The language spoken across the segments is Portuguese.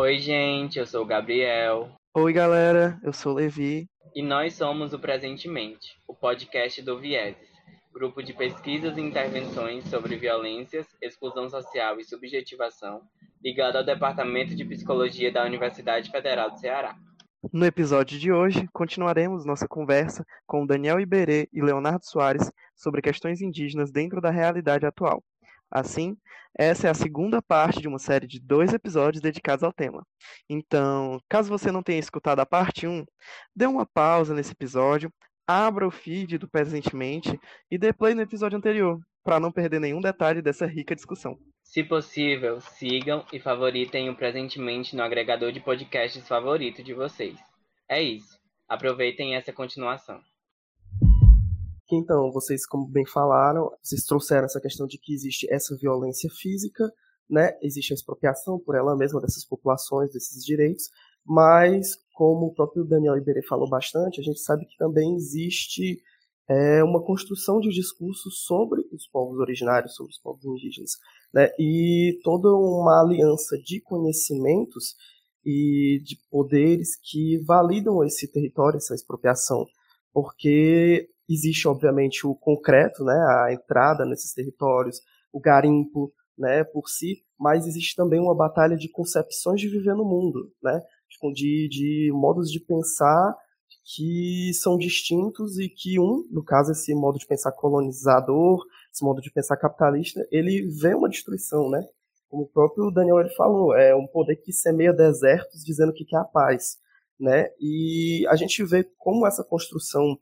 Oi, gente, eu sou o Gabriel. Oi, galera, eu sou o Levi. E nós somos o Presentemente, o podcast do Vieses, grupo de pesquisas e intervenções sobre violências, exclusão social e subjetivação, ligado ao Departamento de Psicologia da Universidade Federal do Ceará. No episódio de hoje, continuaremos nossa conversa com Daniel Iberê e Leonardo Soares sobre questões indígenas dentro da realidade atual. Assim, essa é a segunda parte de uma série de dois episódios dedicados ao tema. Então, caso você não tenha escutado a parte 1, dê uma pausa nesse episódio, abra o feed do Presentemente e dê play no episódio anterior, para não perder nenhum detalhe dessa rica discussão. Se possível, sigam e favoritem o Presentemente no agregador de podcasts favorito de vocês. É isso. Aproveitem essa continuação que então vocês, como bem falaram, vocês trouxeram essa questão de que existe essa violência física, né? Existe a expropriação por ela mesma dessas populações, desses direitos, mas como o próprio Daniel Iberê falou bastante, a gente sabe que também existe é, uma construção de discurso sobre os povos originários, sobre os povos indígenas, né? E toda uma aliança de conhecimentos e de poderes que validam esse território, essa expropriação, porque Existe, obviamente, o concreto, né, a entrada nesses territórios, o garimpo, né, por si, mas existe também uma batalha de concepções de viver no mundo, né, de, de modos de pensar que são distintos e que um, no caso esse modo de pensar colonizador, esse modo de pensar capitalista, ele vê uma destruição, né? Como o próprio Daniel ele falou, é um poder que semeia desertos dizendo que quer a paz, né? E a gente vê como essa construção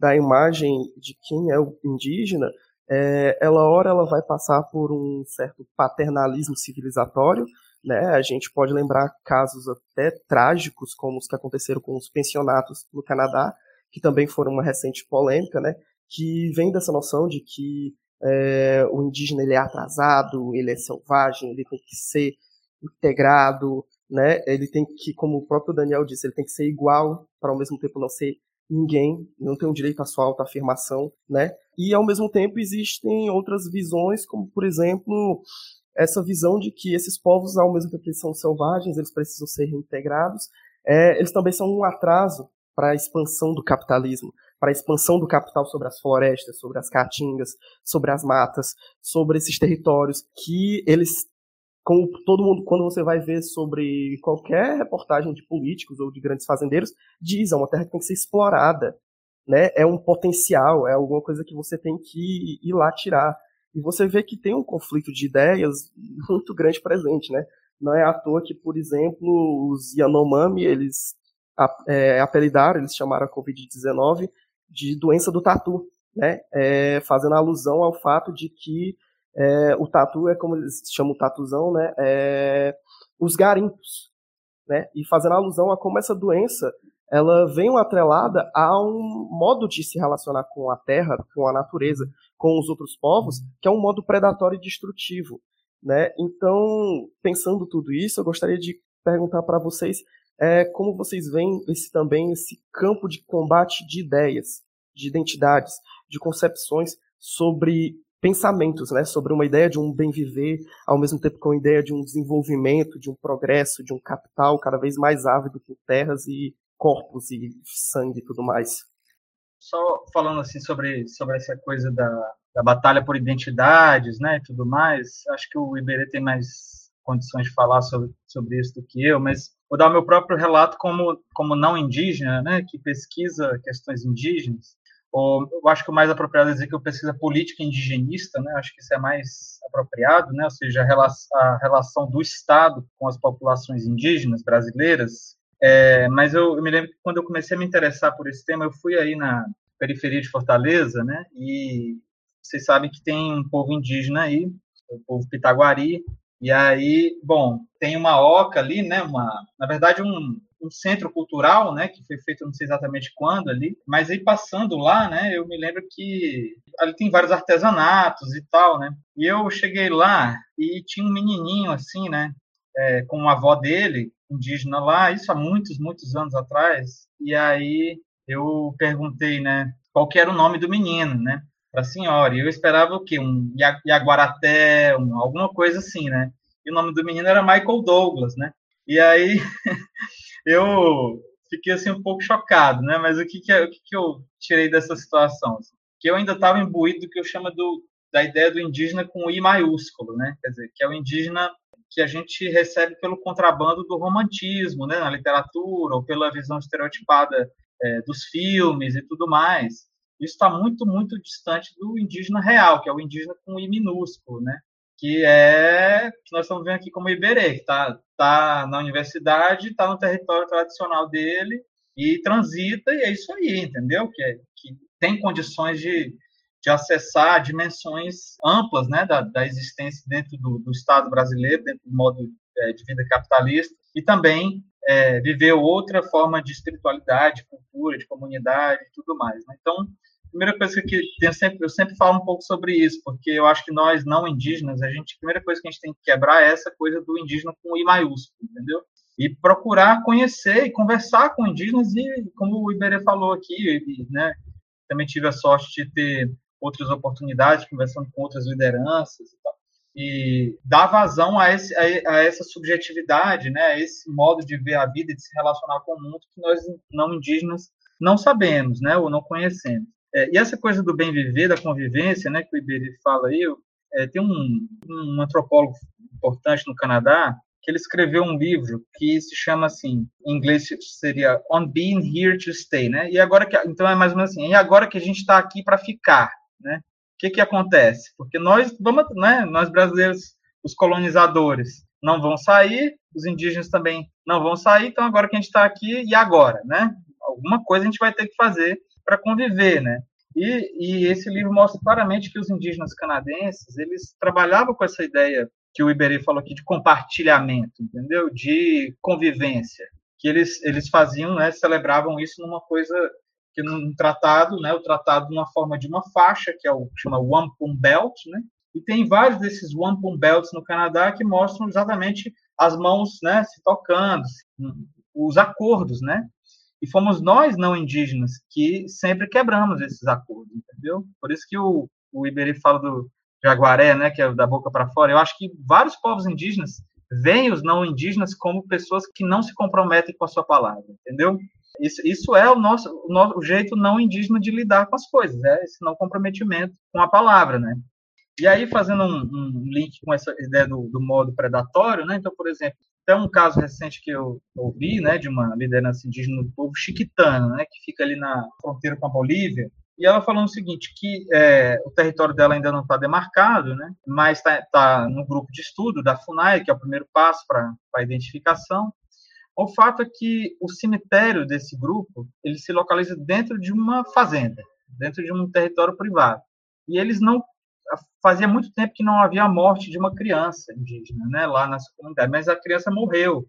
da imagem de quem é o indígena, é, ela hora ela vai passar por um certo paternalismo civilizatório, né? A gente pode lembrar casos até trágicos, como os que aconteceram com os pensionatos no Canadá, que também foram uma recente polêmica, né? Que vem dessa noção de que é, o indígena ele é atrasado, ele é selvagem, ele tem que ser integrado, né? Ele tem que, como o próprio Daniel disse, ele tem que ser igual para ao mesmo tempo não ser ninguém não tem o direito à sua autoafirmação, né? E ao mesmo tempo existem outras visões, como por exemplo essa visão de que esses povos, ao mesmo tempo que eles são selvagens, eles precisam ser reintegrados, é, eles também são um atraso para a expansão do capitalismo, para a expansão do capital sobre as florestas, sobre as caatingas, sobre as matas, sobre esses territórios que eles como todo mundo, quando você vai ver sobre qualquer reportagem de políticos ou de grandes fazendeiros, diz, é uma terra que tem que ser explorada, né? É um potencial, é alguma coisa que você tem que ir lá tirar. E você vê que tem um conflito de ideias muito grande presente, né? Não é à toa que, por exemplo, os Yanomami, eles é, apelidaram, eles chamaram a Covid-19 de doença do tatu, né? É, fazendo alusão ao fato de que é, o tatu é como eles chamam o tatuzão, né? É, os garimpos, né? E fazendo alusão a como essa doença ela vem atrelada a um modo de se relacionar com a terra, com a natureza, com os outros povos, que é um modo predatório e destrutivo, né? Então, pensando tudo isso, eu gostaria de perguntar para vocês é, como vocês veem esse também esse campo de combate de ideias, de identidades, de concepções sobre pensamentos, né, sobre uma ideia de um bem viver, ao mesmo tempo com a ideia de um desenvolvimento, de um progresso, de um capital cada vez mais ávido por terras e corpos e sangue e tudo mais. Só falando assim sobre sobre essa coisa da, da batalha por identidades, né, e tudo mais, acho que o Iberê tem mais condições de falar sobre, sobre isso do que eu, mas vou dar o meu próprio relato como como não indígena, né, que pesquisa questões indígenas ou eu acho que o mais apropriado é dizer que eu pesquisa política indigenista, né? Acho que isso é mais apropriado, né? Ou seja, a relação, a relação do Estado com as populações indígenas brasileiras. É, mas eu, eu, me lembro que quando eu comecei a me interessar por esse tema, eu fui aí na periferia de Fortaleza, né? E vocês sabem que tem um povo indígena aí, o povo Pitaguari, e aí, bom, tem uma oca ali, né? Uma, na verdade, um, um centro cultural, né, que foi feito não sei exatamente quando ali, mas aí passando lá, né, eu me lembro que ali tem vários artesanatos e tal, né, e eu cheguei lá e tinha um menininho assim, né, é, com uma avó dele, indígena lá, isso há muitos, muitos anos atrás, e aí eu perguntei, né, qual que era o nome do menino, né, para a senhora, e eu esperava o quê? Um Yaguaraté, um, alguma coisa assim, né, e o nome do menino era Michael Douglas, né, E aí eu fiquei assim um pouco chocado, né? Mas o que que, o que, que eu tirei dessa situação? Que eu ainda estava imbuído do que eu chamo do, da ideia do indígena com I maiúsculo, né? Quer dizer, que é o indígena que a gente recebe pelo contrabando do romantismo, né? Na literatura ou pela visão estereotipada é, dos filmes e tudo mais. Isso está muito, muito distante do indígena real, que é o indígena com I minúsculo, né? que é que nós estamos vendo aqui como Iberê, que está tá na universidade, está no território tradicional dele e transita, e é isso aí, entendeu? Que, é, que tem condições de, de acessar dimensões amplas né, da, da existência dentro do, do Estado brasileiro, dentro do modo é, de vida capitalista, e também é, viver outra forma de espiritualidade, cultura, de comunidade e tudo mais. Né? Então, primeira coisa que eu sempre, eu sempre falo um pouco sobre isso, porque eu acho que nós, não indígenas, a gente, a primeira coisa que a gente tem que quebrar é essa coisa do indígena com I maiúsculo, entendeu? E procurar conhecer e conversar com indígenas e, como o Iberê falou aqui, né, também tive a sorte de ter outras oportunidades, conversando com outras lideranças e tal, e dar vazão a, esse, a, a, essa subjetividade, né, a esse modo de ver a vida e de se relacionar com o mundo que nós, não indígenas, não sabemos, né, ou não conhecemos. É, e essa coisa do bem viver, da convivência, né, que o Iberê fala aí, é, tem um, um antropólogo importante no Canadá que ele escreveu um livro que se chama assim, em inglês seria On Being Here to Stay, né? E agora que então é mais ou menos assim, e agora que a gente está aqui para ficar, né? O que que acontece? Porque nós vamos, né? Nós brasileiros, os colonizadores, não vão sair, os indígenas também não vão sair, então agora que a gente está aqui e agora, né? Alguma coisa a gente vai ter que fazer para conviver, né? E, e, esse livro mostra claramente que os indígenas canadenses eles trabalhavam com essa ideia que o Iberê falou aqui de compartilhamento, entendeu? De convivência, que eles eles faziam, né? Celebravam isso numa coisa que num tratado, né? O tratado numa forma de uma faixa que é o chama Wampum Belt, né? E tem vários desses Wampum Belts no Canadá que mostram exatamente as mãos, né? Se tocando, os acordos, né? E fomos nós, não indígenas, que sempre quebramos esses acordos, entendeu? Por isso que o, o Iberê fala do jaguaré, né, que é da boca para fora. Eu acho que vários povos indígenas veem os não indígenas como pessoas que não se comprometem com a sua palavra, entendeu? Isso, isso é o nosso, o nosso o jeito não indígena de lidar com as coisas, é esse não comprometimento com a palavra, né? E aí, fazendo um, um link com essa ideia do, do modo predatório, né? Então, por exemplo, até um caso recente que eu ouvi, né, de uma liderança indígena do povo chiquitano, né, que fica ali na fronteira com a Bolívia, e ela falando o seguinte, que é, o território dela ainda não está demarcado, né, mas está tá no grupo de estudo da FUNAI, que é o primeiro passo para a identificação. O fato é que o cemitério desse grupo, ele se localiza dentro de uma fazenda, dentro de um território privado. E eles não fazia muito tempo que não havia a morte de uma criança indígena, né, lá nessa comunidade, mas a criança morreu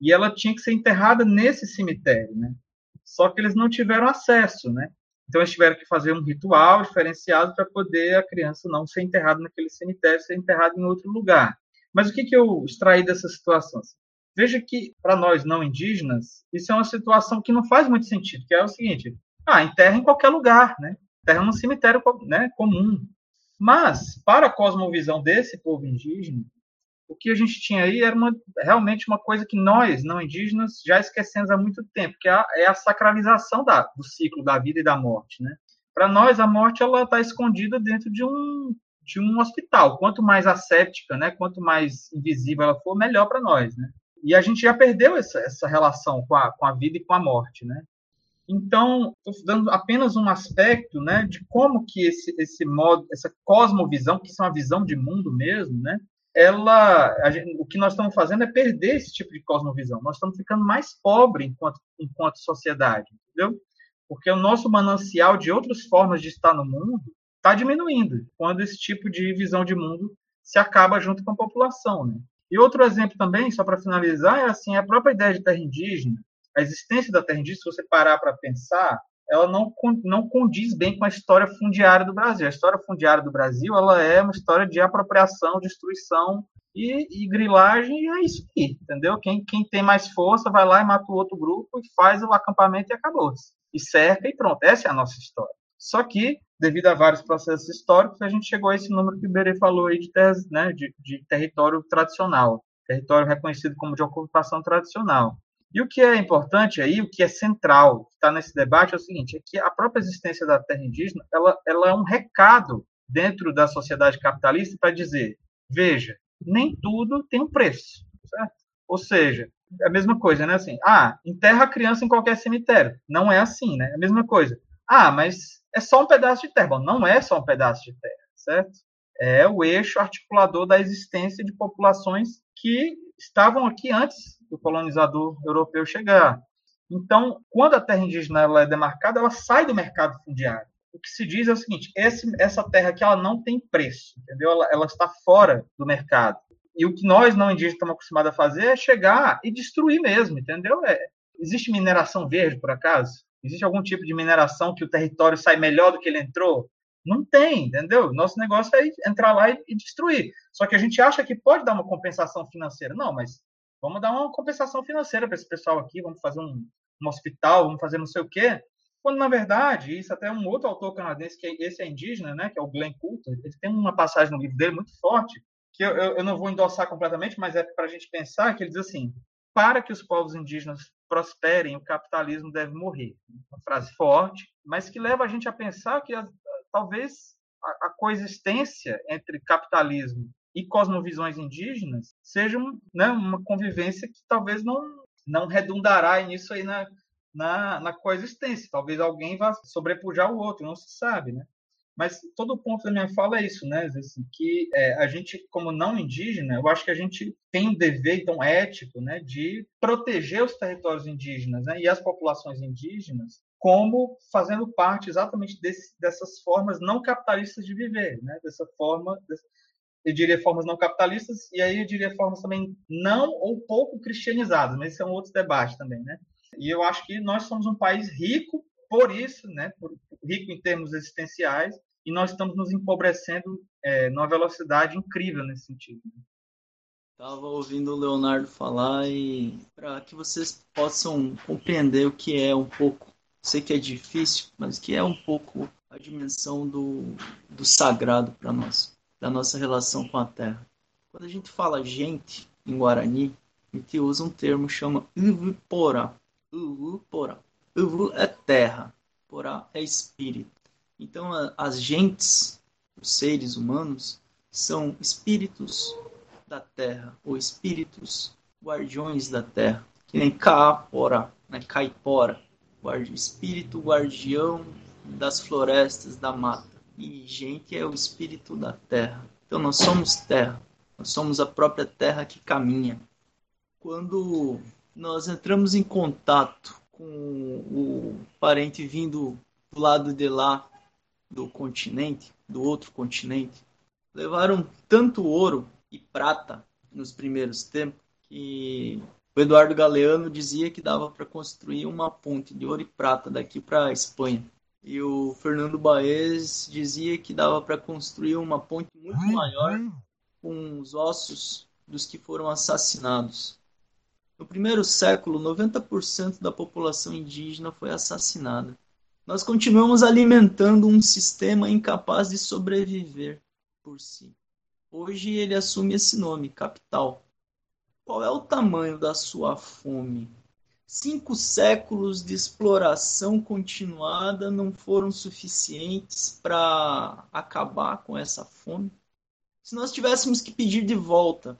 e ela tinha que ser enterrada nesse cemitério, né? Só que eles não tiveram acesso, né? Então eles tiveram que fazer um ritual diferenciado para poder a criança não ser enterrada naquele cemitério, ser enterrada em outro lugar. Mas o que, que eu extraí dessa situação? Veja que para nós não indígenas isso é uma situação que não faz muito sentido, que é o seguinte: ah, enterra em qualquer lugar, né? Enterra num cemitério, né, comum. Mas, para a cosmovisão desse povo indígena, o que a gente tinha aí era uma, realmente uma coisa que nós, não indígenas, já esquecemos há muito tempo, que é a, é a sacralização da, do ciclo da vida e da morte. Né? Para nós, a morte ela está escondida dentro de um, de um hospital. Quanto mais asséptica, né, quanto mais invisível ela for, melhor para nós. Né? E a gente já perdeu essa, essa relação com a, com a vida e com a morte. Né? Então, estou dando apenas um aspecto, né, de como que esse, esse modo, essa cosmovisão, que é uma visão de mundo mesmo, né, ela, gente, o que nós estamos fazendo é perder esse tipo de cosmovisão. Nós estamos ficando mais pobres enquanto, enquanto sociedade, entendeu? Porque o nosso manancial de outras formas de estar no mundo está diminuindo quando esse tipo de visão de mundo se acaba junto com a população, né? E outro exemplo também, só para finalizar, é assim a própria ideia de terra indígena a existência da terra indígena, se você parar para pensar, ela não, não condiz bem com a história fundiária do Brasil. A história fundiária do Brasil ela é uma história de apropriação, destruição e, e grilagem, e é isso aí, entendeu? Quem, quem tem mais força vai lá e mata o outro grupo e faz o acampamento e acabou-se. E cerca e pronto. Essa é a nossa história. Só que, devido a vários processos históricos, a gente chegou a esse número que o Berê falou aí de, terras, né, de, de território tradicional. território reconhecido como de ocupação tradicional. E o que é importante aí, o que é central, que está nesse debate, é o seguinte, é que a própria existência da terra indígena, ela, ela é um recado dentro da sociedade capitalista para dizer, veja, nem tudo tem um preço, certo? Ou seja, é a mesma coisa, né? Assim, ah, enterra a criança em qualquer cemitério. Não é assim, né? É a mesma coisa. Ah, mas é só um pedaço de terra. Bom, não é só um pedaço de terra, certo? É o eixo articulador da existência de populações que estavam aqui antes do colonizador europeu chegar. Então, quando a terra indígena ela é demarcada, ela sai do mercado fundiário. O que se diz é o seguinte: esse, essa terra aqui ela não tem preço, entendeu? Ela, ela está fora do mercado. E o que nós não indígenas estamos acostumados a fazer é chegar e destruir mesmo, entendeu? É, existe mineração verde, por acaso? Existe algum tipo de mineração que o território sai melhor do que ele entrou? Não tem, entendeu? Nosso negócio é entrar lá e, e destruir. Só que a gente acha que pode dar uma compensação financeira. Não, mas vamos dar uma compensação financeira para esse pessoal aqui, vamos fazer um, um hospital, vamos fazer não sei o quê. Quando, na verdade, isso até um outro autor canadense, que é, esse é indígena, né, que é o Glenn Coulter, ele tem uma passagem no livro dele muito forte, que eu, eu, eu não vou endossar completamente, mas é para a gente pensar, que ele diz assim, para que os povos indígenas prosperem, o capitalismo deve morrer. Uma frase forte, mas que leva a gente a pensar que talvez a, a coexistência entre capitalismo e cosmovisões indígenas seja né, uma convivência que talvez não, não redundará nisso aí na, na, na coexistência. Talvez alguém vá sobrepujar o outro, não se sabe, né? Mas todo o ponto da minha fala é isso, né? Assim, que é, a gente, como não indígena, eu acho que a gente tem um dever, então, ético, né, de proteger os territórios indígenas né, e as populações indígenas como fazendo parte exatamente desse, dessas formas não capitalistas de viver, né? Dessa forma, eu diria formas não capitalistas e aí eu diria formas também não ou pouco cristianizadas, mas isso é um outro debate também, né? E eu acho que nós somos um país rico por isso, né? Por, rico em termos existenciais e nós estamos nos empobrecendo é, numa velocidade incrível nesse sentido. Estava ouvindo o Leonardo falar e para que vocês possam compreender o que é um pouco, sei que é difícil, mas que é um pouco a dimensão do, do sagrado para nós, da nossa relação com a terra. Quando a gente fala gente em Guarani, a gente usa um termo chama Uvupora. Uvupora. Uvu é terra, Porá é espírito. Então, as gentes, os seres humanos, são espíritos da terra, ou espíritos guardiões da terra, que nem Caapora, né? Caipora, espírito guardião das florestas, da mata. E gente é o espírito da terra. Então, nós somos terra, nós somos a própria terra que caminha. Quando nós entramos em contato com o parente vindo do lado de lá do continente, do outro continente, levaram tanto ouro e prata nos primeiros tempos que o Eduardo Galeano dizia que dava para construir uma ponte de ouro e prata daqui para a Espanha. E o Fernando Baez dizia que dava para construir uma ponte muito maior com os ossos dos que foram assassinados. No primeiro século, 90% da população indígena foi assassinada. Nós continuamos alimentando um sistema incapaz de sobreviver por si. Hoje ele assume esse nome, capital. Qual é o tamanho da sua fome? Cinco séculos de exploração continuada não foram suficientes para acabar com essa fome? Se nós tivéssemos que pedir de volta,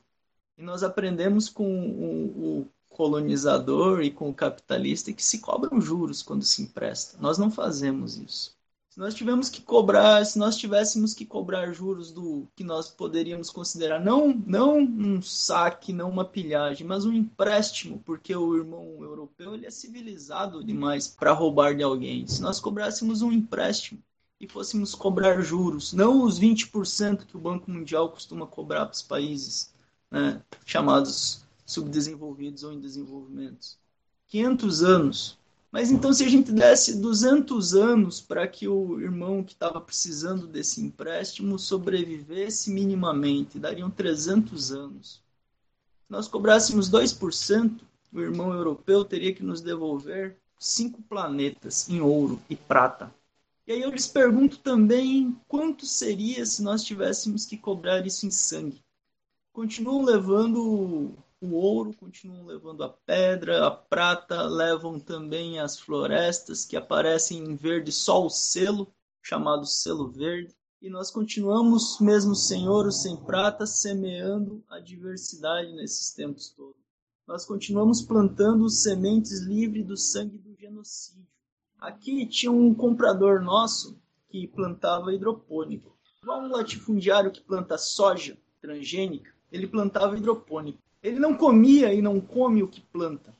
e nós aprendemos com o, o colonizador e com o capitalista que se cobram juros quando se empresta. Nós não fazemos isso. Se nós tivéssemos que cobrar, se nós tivéssemos que cobrar juros do que nós poderíamos considerar não não um saque, não uma pilhagem, mas um empréstimo, porque o irmão europeu ele é civilizado demais para roubar de alguém. Se nós cobrássemos um empréstimo e fôssemos cobrar juros, não os 20% que o Banco Mundial costuma cobrar para os países né, chamados subdesenvolvidos ou em desenvolvimento. 500 anos. Mas então, se a gente desse 200 anos para que o irmão que estava precisando desse empréstimo sobrevivesse minimamente, dariam 300 anos. Se nós cobrássemos 2%, o irmão europeu teria que nos devolver cinco planetas em ouro e prata. E aí eu lhes pergunto também quanto seria se nós tivéssemos que cobrar isso em sangue. continuam levando o ouro, continuam levando a pedra, a prata, levam também as florestas que aparecem em verde, só o selo, chamado selo verde. E nós continuamos, mesmo sem ouro, sem prata, semeando a diversidade nesses tempos todos. Nós continuamos plantando sementes livres do sangue do genocídio. Aqui tinha um comprador nosso que plantava hidropônico. Um latifundiário que planta soja transgênica, ele plantava hidropônico. Ele não comia e não come o que planta.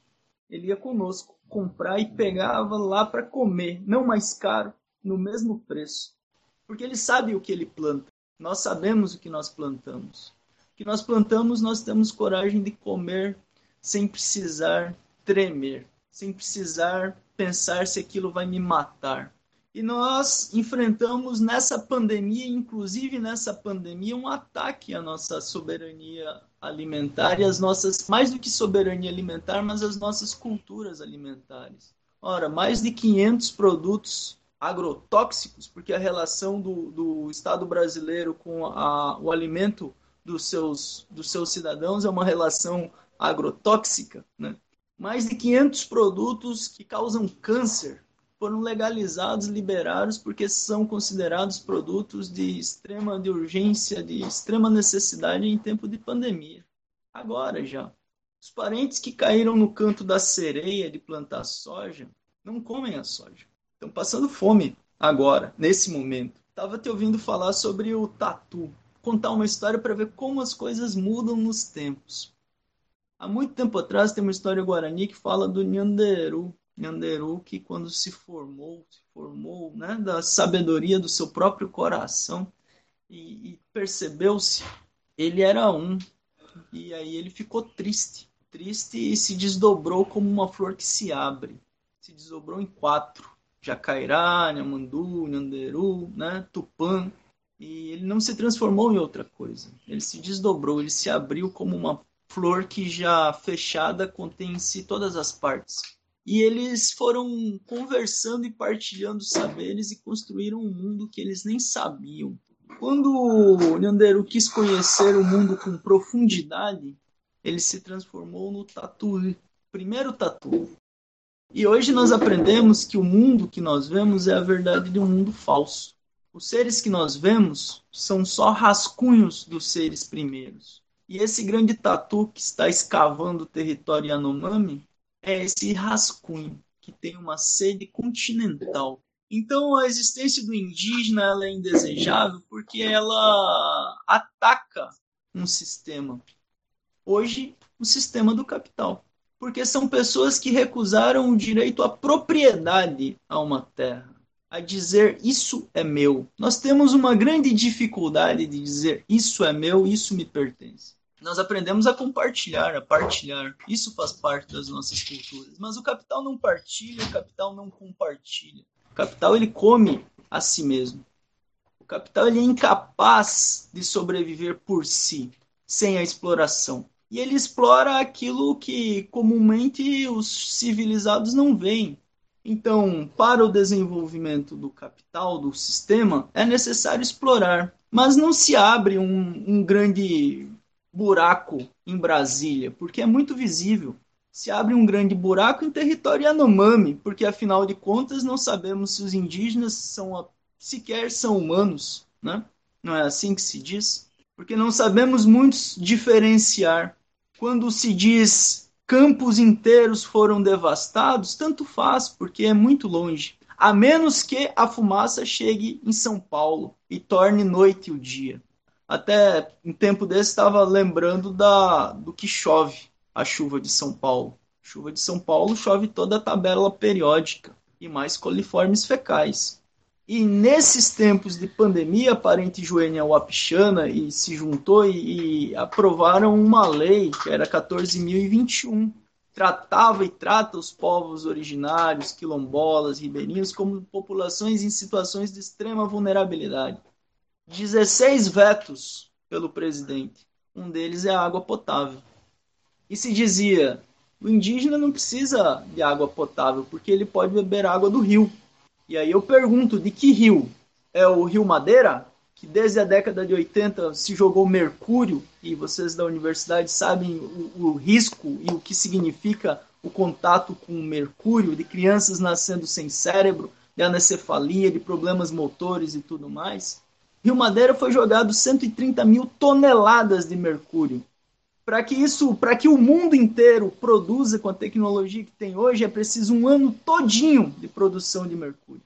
Ele ia conosco comprar e pegava lá para comer, não mais caro, no mesmo preço. Porque ele sabe o que ele planta. Nós sabemos o que nós plantamos. O que nós plantamos, nós temos coragem de comer sem precisar tremer, sem precisar pensar se aquilo vai me matar. E nós enfrentamos nessa pandemia, inclusive nessa pandemia, um ataque à nossa soberania alimentar e às nossas, mais do que soberania alimentar, mas às nossas culturas alimentares. Ora, mais de 500 produtos agrotóxicos, porque a relação do, do Estado brasileiro com a, o alimento dos seus, dos seus cidadãos é uma relação agrotóxica, né? Mais de 500 produtos que causam câncer foram legalizados, liberados, porque são considerados produtos de extrema de urgência, de extrema necessidade em tempo de pandemia. Agora já. Os parentes que caíram no canto da sereia de plantar soja não comem a soja. Estão passando fome agora, nesse momento. Estava te ouvindo falar sobre o tatu. Contar uma história para ver como as coisas mudam nos tempos. Há muito tempo atrás tem uma história guarani que fala do Nhanderu. Nhanderu que quando se formou, se formou né, da sabedoria do seu próprio coração e, e percebeu-se, ele era um. E aí ele ficou triste. Triste e se desdobrou como uma flor que se abre. Se desdobrou em quatro. Jacairá, Nhamandu, Nhanderu, né, Tupã. E ele não se transformou em outra coisa. Ele se desdobrou, ele se abriu como uma flor que já fechada contém em si todas as partes. E eles foram conversando e partilhando saberes e construíram um mundo que eles nem sabiam. Quando Nyanderu quis conhecer o mundo com profundidade, ele se transformou no tatu, primeiro tatu. E hoje nós aprendemos que o mundo que nós vemos é a verdade de um mundo falso. Os seres que nós vemos são só rascunhos dos seres primeiros. E esse grande tatu que está escavando o território Yanomami é esse rascunho que tem uma sede continental. Então a existência do indígena ela é indesejável porque ela ataca um sistema. Hoje, o sistema do capital. Porque são pessoas que recusaram o direito à propriedade a uma terra, a dizer isso é meu. Nós temos uma grande dificuldade de dizer isso é meu, isso me pertence nós aprendemos a compartilhar, a partilhar. Isso faz parte das nossas culturas. Mas o capital não partilha, o capital não compartilha. O capital ele come a si mesmo. O capital ele é incapaz de sobreviver por si, sem a exploração. E ele explora aquilo que comumente os civilizados não veem. Então, para o desenvolvimento do capital, do sistema, é necessário explorar. Mas não se abre um, um grande buraco em Brasília, porque é muito visível. Se abre um grande buraco em território Yanomami, porque afinal de contas não sabemos se os indígenas são sequer são humanos, né? Não é assim que se diz? Porque não sabemos muitos diferenciar. Quando se diz campos inteiros foram devastados, tanto faz, porque é muito longe. A menos que a fumaça chegue em São Paulo e torne noite o dia. Até em tempo desse estava lembrando da, do que chove a chuva de São Paulo. Chuva de São Paulo chove toda a tabela periódica e mais coliformes fecais. E nesses tempos de pandemia, a parente Joênia Wapichana e se juntou e, e aprovaram uma lei, que era 14.021, tratava e trata os povos originários, quilombolas, ribeirinhos, como populações em situações de extrema vulnerabilidade. 16 vetos pelo presidente. Um deles é a água potável. E se dizia: o indígena não precisa de água potável, porque ele pode beber água do rio. E aí eu pergunto: de que rio? É o Rio Madeira? que desde a década de 80 se jogou mercúrio, e vocês da universidade sabem o, o risco e o que significa o contato com o mercúrio, de crianças nascendo sem cérebro, de anencefalia, de problemas motores e tudo mais. Rio Madeira foi jogado 130 mil toneladas de mercúrio. Para que isso, para que o mundo inteiro produza com a tecnologia que tem hoje, é preciso um ano todinho de produção de mercúrio.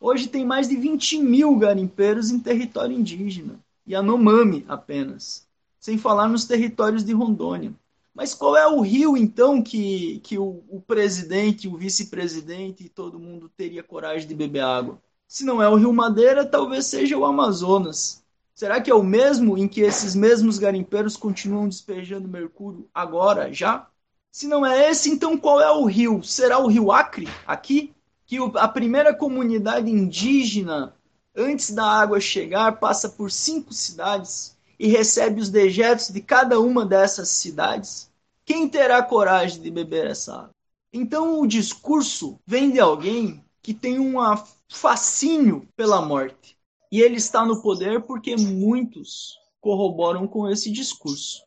Hoje tem mais de 20 mil garimpeiros em território indígena, Yanomami apenas, sem falar nos territórios de Rondônia. Mas qual é o rio, então, que, que o, o presidente, o vice-presidente e todo mundo teria coragem de beber água? Se não é o Rio Madeira, talvez seja o Amazonas. Será que é o mesmo em que esses mesmos garimpeiros continuam despejando mercúrio agora, já? Se não é esse, então qual é o rio? Será o rio Acre, aqui? que a primeira comunidade indígena, antes da água chegar, passa por cinco cidades e recebe os dejetos de cada uma dessas cidades, quem terá coragem de beber essa água? Então o discurso vem de alguém que tem um fascínio pela morte. E ele está no poder porque muitos corroboram com esse discurso.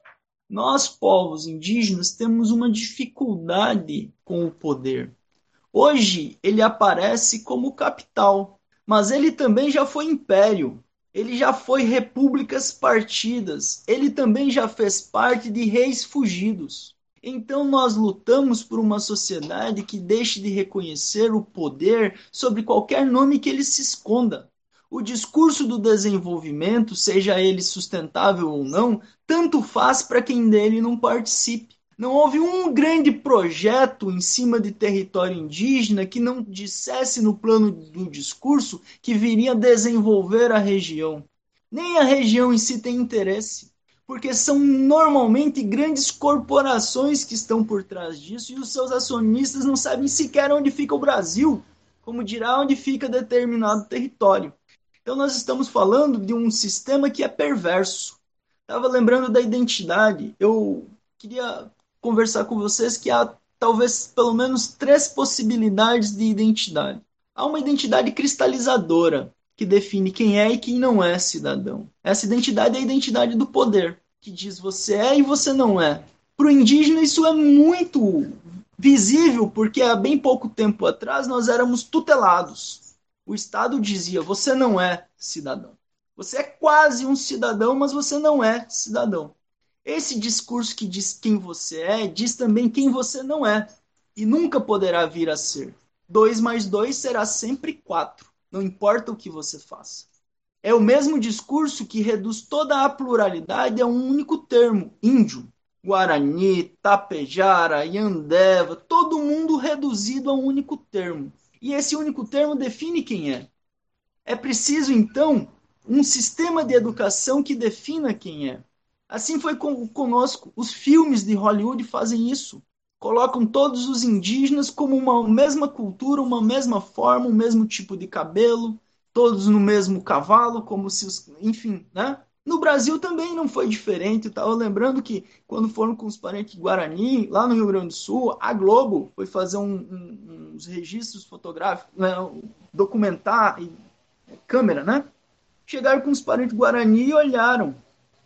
Nós, povos indígenas, temos uma dificuldade com o poder. Hoje ele aparece como capital, mas ele também já foi império, ele já foi repúblicas partidas, ele também já fez parte de reis fugidos. Então nós lutamos por uma sociedade que deixe de reconhecer o poder sobre qualquer nome que ele se esconda. O discurso do desenvolvimento, seja ele sustentável ou não, tanto faz para quem dele não participe. Não houve um grande projeto em cima de território indígena que não dissesse no plano do discurso que viria desenvolver a região. Nem a região em si tem interesse, porque são normalmente grandes corporações que estão por trás disso e os seus acionistas não sabem sequer onde fica o Brasil, como dirá onde fica determinado território. Então nós estamos falando de um sistema que é perverso. Estava lembrando da identidade. Eu queria conversar com vocês que há talvez pelo menos três possibilidades de identidade. Há uma identidade cristalizadora, que define quem é e quem não é cidadão. Essa identidade é a identidade do poder, que diz você é e você não é. Para o indígena, isso é muito visível, porque há bem pouco tempo atrás nós éramos tutelados. O Estado dizia: você não é cidadão. Você é quase um cidadão, mas você não é cidadão. Esse discurso que diz quem você é, diz também quem você não é, e nunca poderá vir a ser. 2 mais 2 será sempre 4, não importa o que você faça. É o mesmo discurso que reduz toda a pluralidade a um único termo, índio. Guarani, Tapejara, Yandeva, todo mundo reduzido a um único termo. E esse único termo define quem é. É preciso, então, um sistema de educação que defina quem é. Assim foi com, conosco. Os filmes de Hollywood fazem isso. Colocam todos os indígenas como uma mesma cultura, uma mesma forma, um mesmo tipo de cabelo, todos no mesmo cavalo, como se os. Enfim, né? No Brasil também não foi diferente. Eu estava lembrando que quando foram com os parentes Guarani, lá no Rio Grande do Sul, a Globo foi fazer um, um, uns registros fotográficos, né, documentar, e, câmera, né? Chegaram com os parentes Guarani e olharam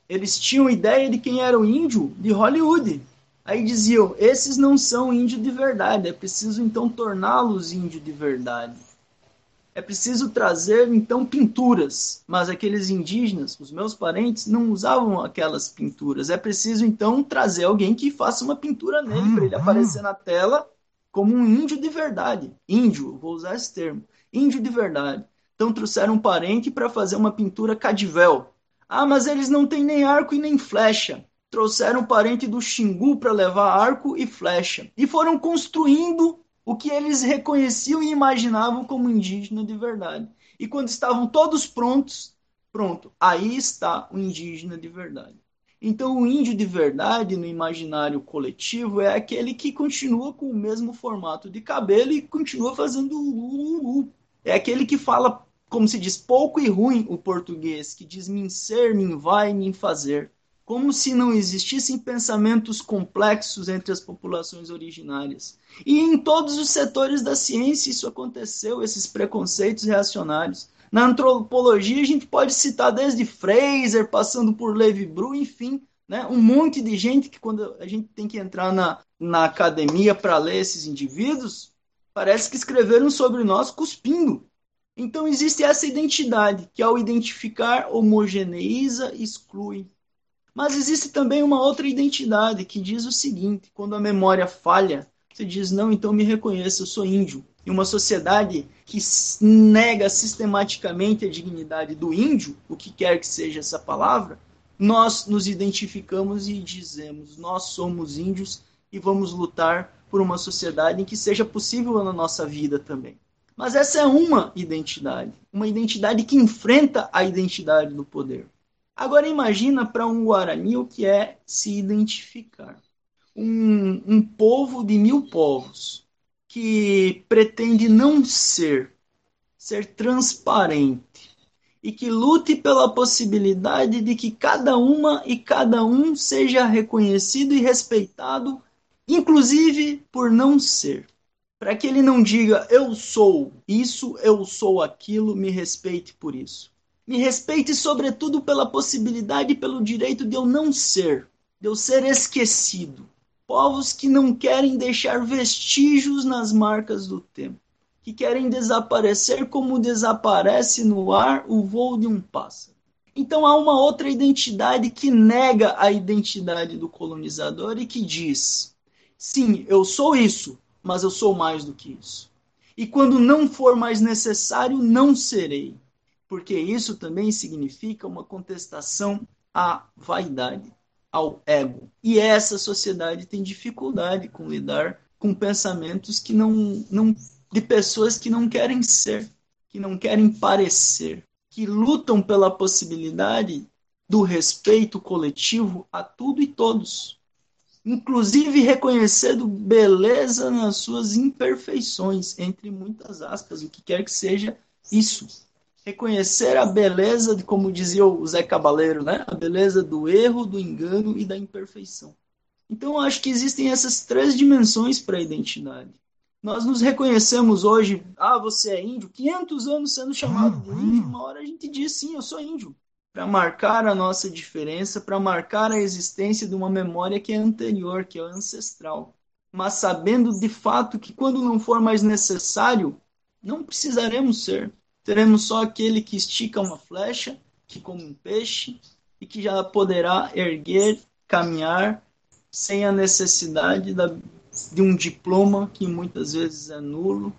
eles tinham ideia de quem era o índio de Hollywood. Aí diziam: esses não são índios de verdade, é preciso então torná-los índios de verdade. É preciso trazer então pinturas, mas aqueles indígenas, os meus parentes, não usavam aquelas pinturas. É preciso então trazer alguém que faça uma pintura nele para ele aparecer na tela como um índio de verdade. Índio, vou usar esse termo. Índio de verdade. Então trouxeram um parente para fazer uma pintura cadivel, ah, mas eles não têm nem arco e nem flecha. Trouxeram parente do Xingu para levar arco e flecha. E foram construindo o que eles reconheciam e imaginavam como indígena de verdade. E quando estavam todos prontos, pronto, aí está o indígena de verdade. Então, o índio de verdade no imaginário coletivo é aquele que continua com o mesmo formato de cabelo e continua fazendo ulu. É aquele que fala como se diz, pouco e ruim o português, que diz min ser, min vai, min fazer. Como se não existissem pensamentos complexos entre as populações originárias. E em todos os setores da ciência isso aconteceu, esses preconceitos reacionários. Na antropologia a gente pode citar desde Fraser, passando por Levi-Bru, enfim, né? um monte de gente que quando a gente tem que entrar na, na academia para ler esses indivíduos, parece que escreveram sobre nós cuspindo. Então existe essa identidade que ao identificar homogeneiza, exclui, mas existe também uma outra identidade que diz o seguinte: quando a memória falha, você diz, não, então me reconheça, eu sou índio. E uma sociedade que nega sistematicamente a dignidade do índio, o que quer que seja essa palavra, nós nos identificamos e dizemos, nós somos índios e vamos lutar por uma sociedade em que seja possível na nossa vida também. Mas essa é uma identidade, uma identidade que enfrenta a identidade do poder. Agora imagina para um Guarani o que é se identificar. Um, um povo de mil povos que pretende não ser, ser transparente e que lute pela possibilidade de que cada uma e cada um seja reconhecido e respeitado, inclusive por não ser. Para que ele não diga eu sou isso, eu sou aquilo, me respeite por isso. Me respeite, sobretudo, pela possibilidade e pelo direito de eu não ser, de eu ser esquecido. Povos que não querem deixar vestígios nas marcas do tempo, que querem desaparecer como desaparece no ar o voo de um pássaro. Então há uma outra identidade que nega a identidade do colonizador e que diz: sim, eu sou isso, mas eu sou mais do que isso. E quando não for mais necessário, não serei porque isso também significa uma contestação à vaidade, ao ego. E essa sociedade tem dificuldade com lidar com pensamentos que não, não de pessoas que não querem ser, que não querem parecer, que lutam pela possibilidade do respeito coletivo a tudo e todos, inclusive reconhecendo beleza nas suas imperfeições, entre muitas aspas, o que quer que seja isso reconhecer a beleza, de, como dizia o Zé Cabaleiro, né? a beleza do erro, do engano e da imperfeição. Então, acho que existem essas três dimensões para a identidade. Nós nos reconhecemos hoje, ah, você é índio, 500 anos sendo chamado de índio, uma hora a gente diz, sim, eu sou índio. Para marcar a nossa diferença, para marcar a existência de uma memória que é anterior, que é ancestral. Mas sabendo de fato que quando não for mais necessário, não precisaremos ser teremos só aquele que estica uma flecha, que come um peixe e que já poderá erguer, caminhar sem a necessidade da, de um diploma que muitas vezes é nulo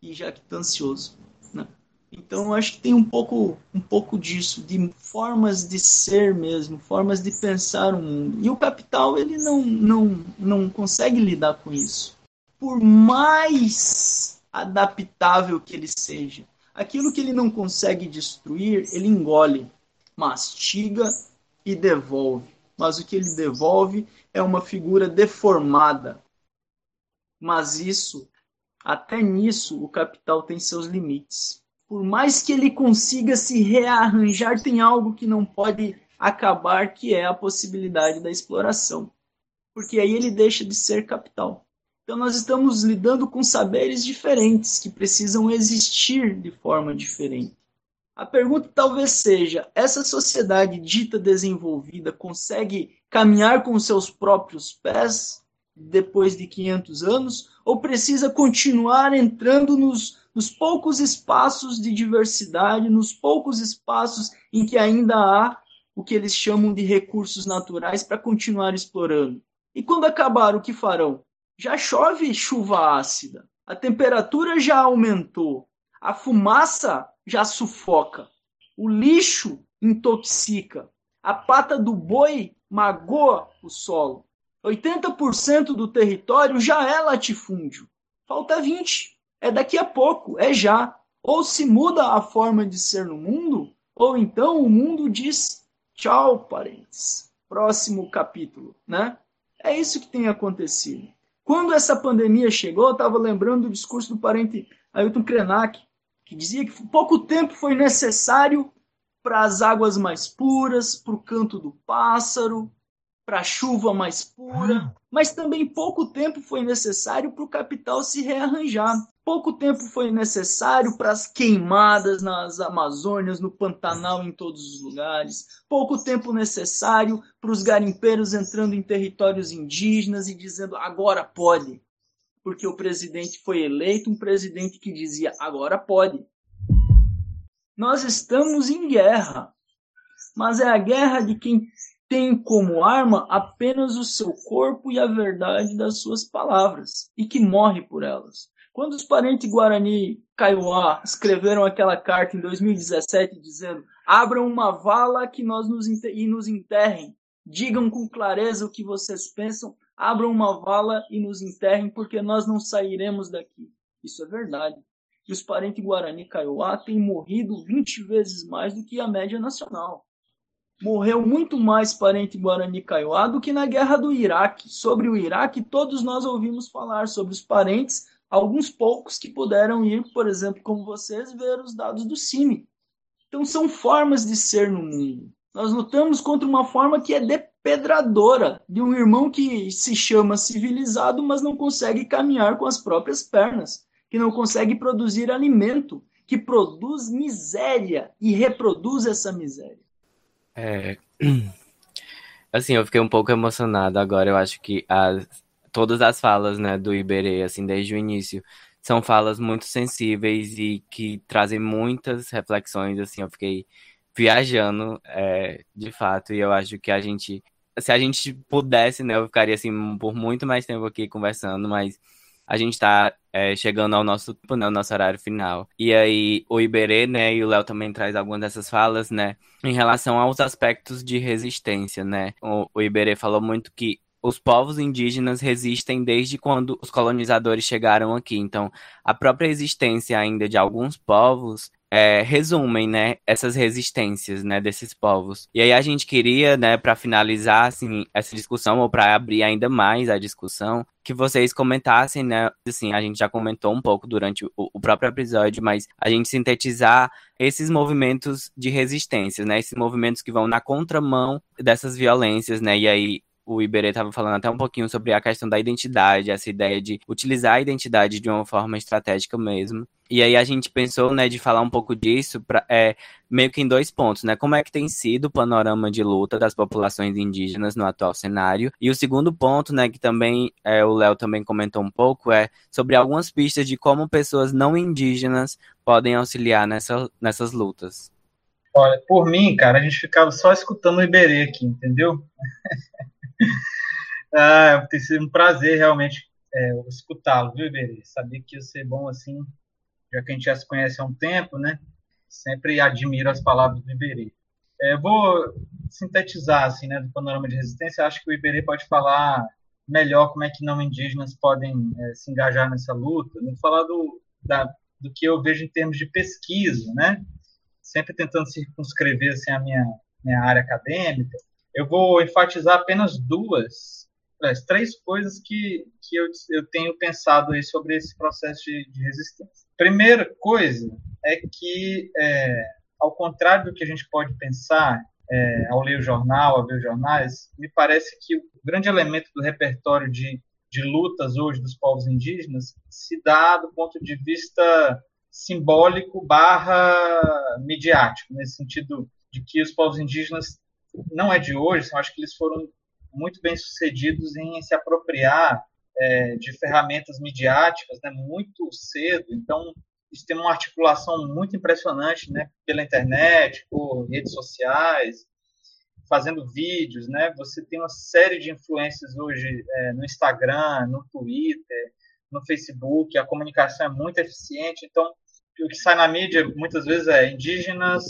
e jactancioso. Né? Então acho que tem um pouco, um pouco disso, de formas de ser mesmo, formas de pensar o mundo. E o capital ele não, não, não consegue lidar com isso. Por mais adaptável que ele seja. Aquilo que ele não consegue destruir, ele engole, mastiga e devolve. Mas o que ele devolve é uma figura deformada. Mas isso, até nisso, o capital tem seus limites. Por mais que ele consiga se rearranjar, tem algo que não pode acabar, que é a possibilidade da exploração. Porque aí ele deixa de ser capital. Então, nós estamos lidando com saberes diferentes que precisam existir de forma diferente. A pergunta talvez seja: essa sociedade dita desenvolvida consegue caminhar com seus próprios pés depois de 500 anos? Ou precisa continuar entrando nos, nos poucos espaços de diversidade, nos poucos espaços em que ainda há o que eles chamam de recursos naturais para continuar explorando? E quando acabar, o que farão? Já chove chuva ácida, a temperatura já aumentou, a fumaça já sufoca, o lixo intoxica, a pata do boi magoa o solo. 80% do território já é latifúndio. Falta 20. É daqui a pouco, é já. Ou se muda a forma de ser no mundo, ou então o mundo diz tchau, parentes. Próximo capítulo, né? É isso que tem acontecido. Quando essa pandemia chegou, eu estava lembrando do discurso do parente Ailton Krenak, que dizia que pouco tempo foi necessário para as águas mais puras, para o canto do pássaro, para a chuva mais pura, mas também pouco tempo foi necessário para o capital se rearranjar. Pouco tempo foi necessário para as queimadas nas Amazônias, no Pantanal, em todos os lugares. Pouco tempo necessário para os garimpeiros entrando em territórios indígenas e dizendo agora pode. Porque o presidente foi eleito um presidente que dizia agora pode. Nós estamos em guerra, mas é a guerra de quem tem como arma apenas o seu corpo e a verdade das suas palavras, e que morre por elas. Quando os parentes Guarani Kaiowá escreveram aquela carta em 2017 dizendo: abram uma vala que nós nos e nos enterrem, digam com clareza o que vocês pensam, abram uma vala e nos enterrem, porque nós não sairemos daqui. Isso é verdade que os parentes Guarani Kaiowá têm morrido 20 vezes mais do que a média nacional. Morreu muito mais parente Guarani Kaiowá do que na guerra do Iraque. Sobre o Iraque, todos nós ouvimos falar sobre os parentes, alguns poucos que puderam ir, por exemplo, como vocês, ver os dados do CIMI. Então são formas de ser no mundo. Nós lutamos contra uma forma que é depedradora de um irmão que se chama civilizado, mas não consegue caminhar com as próprias pernas que não consegue produzir alimento, que produz miséria e reproduz essa miséria. É, assim, eu fiquei um pouco emocionado agora. Eu acho que as, todas as falas, né, do Iberê, assim, desde o início, são falas muito sensíveis e que trazem muitas reflexões. Assim, eu fiquei viajando, é, de fato, e eu acho que a gente, se a gente pudesse, né, eu ficaria assim por muito mais tempo aqui conversando, mas a gente está é, chegando ao nosso, né, ao nosso horário final. E aí o Iberê, né, e o Léo também traz algumas dessas falas, né, em relação aos aspectos de resistência, né. O, o Iberê falou muito que os povos indígenas resistem desde quando os colonizadores chegaram aqui. Então, a própria existência ainda de alguns povos é, resumem, né, essas resistências, né, desses povos. E aí a gente queria, né, para finalizar, assim, essa discussão, ou para abrir ainda mais a discussão, que vocês comentassem, né, assim, a gente já comentou um pouco durante o, o próprio episódio, mas a gente sintetizar esses movimentos de resistência, né, esses movimentos que vão na contramão dessas violências, né, e aí o Iberê estava falando até um pouquinho sobre a questão da identidade, essa ideia de utilizar a identidade de uma forma estratégica mesmo. E aí a gente pensou, né, de falar um pouco disso, pra, é, meio que em dois pontos, né? Como é que tem sido o panorama de luta das populações indígenas no atual cenário? E o segundo ponto, né, que também é, o Léo também comentou um pouco, é sobre algumas pistas de como pessoas não indígenas podem auxiliar nessa, nessas lutas. Olha, por mim, cara, a gente ficava só escutando o Iberê aqui, entendeu? ah, tem sido um prazer realmente é, escutá-lo, viu, Iberê? Sabia que ia ser bom assim já que a gente já se conhece há um tempo, né? Sempre admiro as palavras do Iberê. É, vou sintetizar, assim, né, do panorama de resistência. Acho que o Iberê pode falar melhor como é que não indígenas podem é, se engajar nessa luta. Vou falar do, da, do que eu vejo em termos de pesquisa, né? Sempre tentando circunscrever assim, a minha, minha área acadêmica. Eu vou enfatizar apenas duas, três coisas que, que eu, eu tenho pensado aí sobre esse processo de, de resistência. Primeira coisa é que, é, ao contrário do que a gente pode pensar é, ao ler o jornal, ao ver os jornais, me parece que o grande elemento do repertório de, de lutas hoje dos povos indígenas se dá do ponto de vista simbólico barra midiático, nesse sentido de que os povos indígenas não é de hoje, acho que eles foram muito bem sucedidos em se apropriar é, de ferramentas midiáticas né, muito cedo. Então, isso tem uma articulação muito impressionante né, pela internet, por redes sociais, fazendo vídeos. Né? Você tem uma série de influências hoje é, no Instagram, no Twitter, no Facebook. A comunicação é muito eficiente. Então, o que sai na mídia muitas vezes é indígenas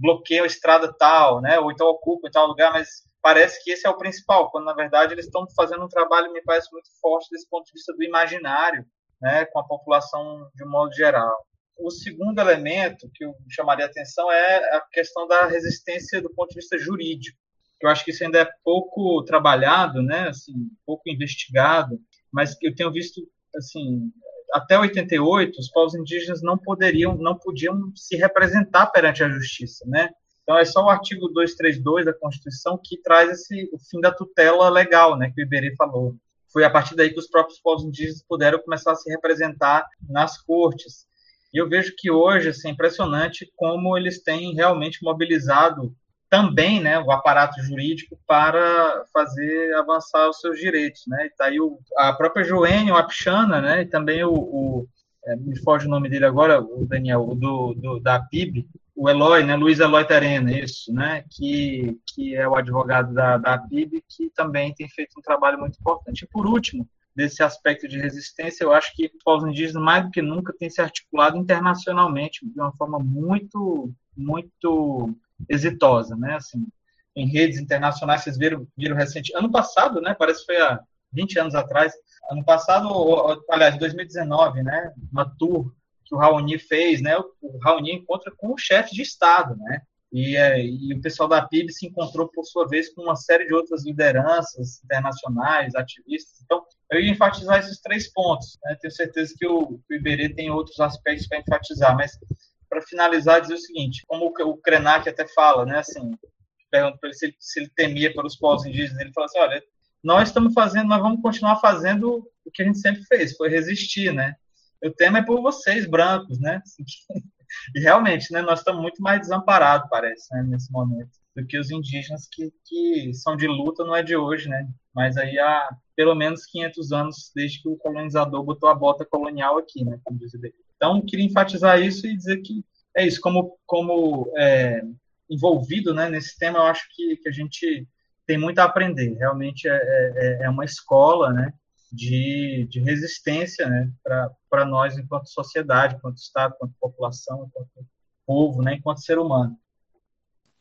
bloqueiam a estrada tal, né? ou então ocupam tal lugar, mas parece que esse é o principal, quando na verdade eles estão fazendo um trabalho, me parece muito forte desse ponto de vista do imaginário, né, com a população de um modo geral. O segundo elemento que eu chamaria a atenção é a questão da resistência do ponto de vista jurídico. Eu acho que isso ainda é pouco trabalhado, né, assim, pouco investigado, mas eu tenho visto assim, até 88 os povos indígenas não poderiam, não podiam se representar perante a justiça, né? Então é só o artigo 232 da Constituição que traz esse, o fim da tutela legal, né, que o Iberê falou. Foi a partir daí que os próprios povos indígenas puderam começar a se representar nas cortes. E eu vejo que hoje assim, é impressionante como eles têm realmente mobilizado também né, o aparato jurídico para fazer avançar os seus direitos. Né? E tá aí o, a própria Joênia, o Apixana, né, e também o, o é, me foge o nome dele agora, o Daniel, o do, do, da PIB, o Eloy, né, Luiz Eloy Terena, isso, né, que, que é o advogado da, da PIB, que também tem feito um trabalho muito importante. E por último, desse aspecto de resistência, eu acho que os povos indígenas, mais do que nunca, têm se articulado internacionalmente de uma forma muito, muito exitosa, né, assim, em redes internacionais, vocês viram, viram recente, ano passado, né, parece que foi há 20 anos atrás, ano passado, aliás, 2019, né, uma tour que o Raoni fez, né, o Raoni encontra com o chefe de Estado, né, e, é, e, o pessoal da PIB se encontrou, por sua vez, com uma série de outras lideranças internacionais, ativistas. Então, eu ia enfatizar esses três pontos. Né? Tenho certeza que o, o Iberê tem outros aspectos para enfatizar, mas para finalizar, dizer o seguinte: como o, o Krenak até fala, né? Assim, pergunto para ele se, se, ele temia pelos povos indígenas, ele fala assim: olha, nós estamos fazendo, nós vamos continuar fazendo o que a gente sempre fez, foi resistir, né? Eu temo é por vocês, brancos, né? E realmente, né, nós estamos muito mais desamparados, parece, né, nesse momento, do que os indígenas que, que são de luta, não é de hoje, né? Mas aí há pelo menos 500 anos desde que o colonizador botou a bota colonial aqui, né? Como diz Então, queria enfatizar isso e dizer que é isso, como, como é, envolvido né, nesse tema, eu acho que, que a gente tem muito a aprender. Realmente é, é, é uma escola, né? de, de resistência né, para nós enquanto sociedade, enquanto Estado, enquanto população, enquanto povo, né, enquanto ser humano.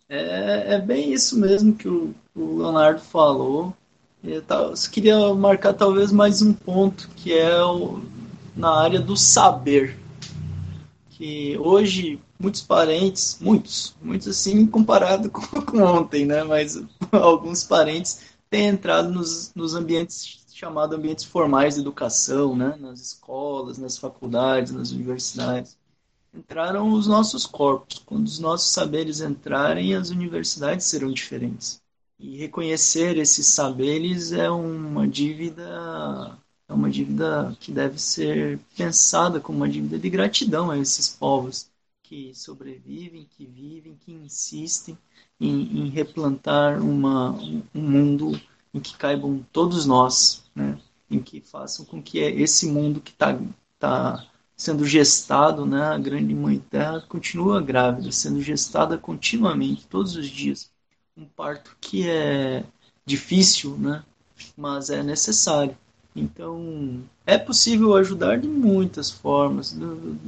É, é bem isso mesmo que o, o Leonardo falou. Eu, eu queria marcar talvez mais um ponto, que é o, na área do saber. Que hoje muitos parentes, muitos, muitos assim comparado com, com ontem, né? Mas alguns parentes têm entrado nos, nos ambientes chamado ambientes formais de educação, né? nas escolas, nas faculdades, nas universidades. Entraram os nossos corpos. Quando os nossos saberes entrarem, as universidades serão diferentes. E reconhecer esses saberes é uma dívida é uma dívida que deve ser pensada como uma dívida de gratidão a esses povos que sobrevivem, que vivem, que insistem em, em replantar uma, um mundo em que caibam todos nós, né? em que façam com que esse mundo que está tá sendo gestado, né? a grande mãe terra continua grávida, sendo gestada continuamente, todos os dias. Um parto que é difícil, né? mas é necessário. Então, é possível ajudar de muitas formas.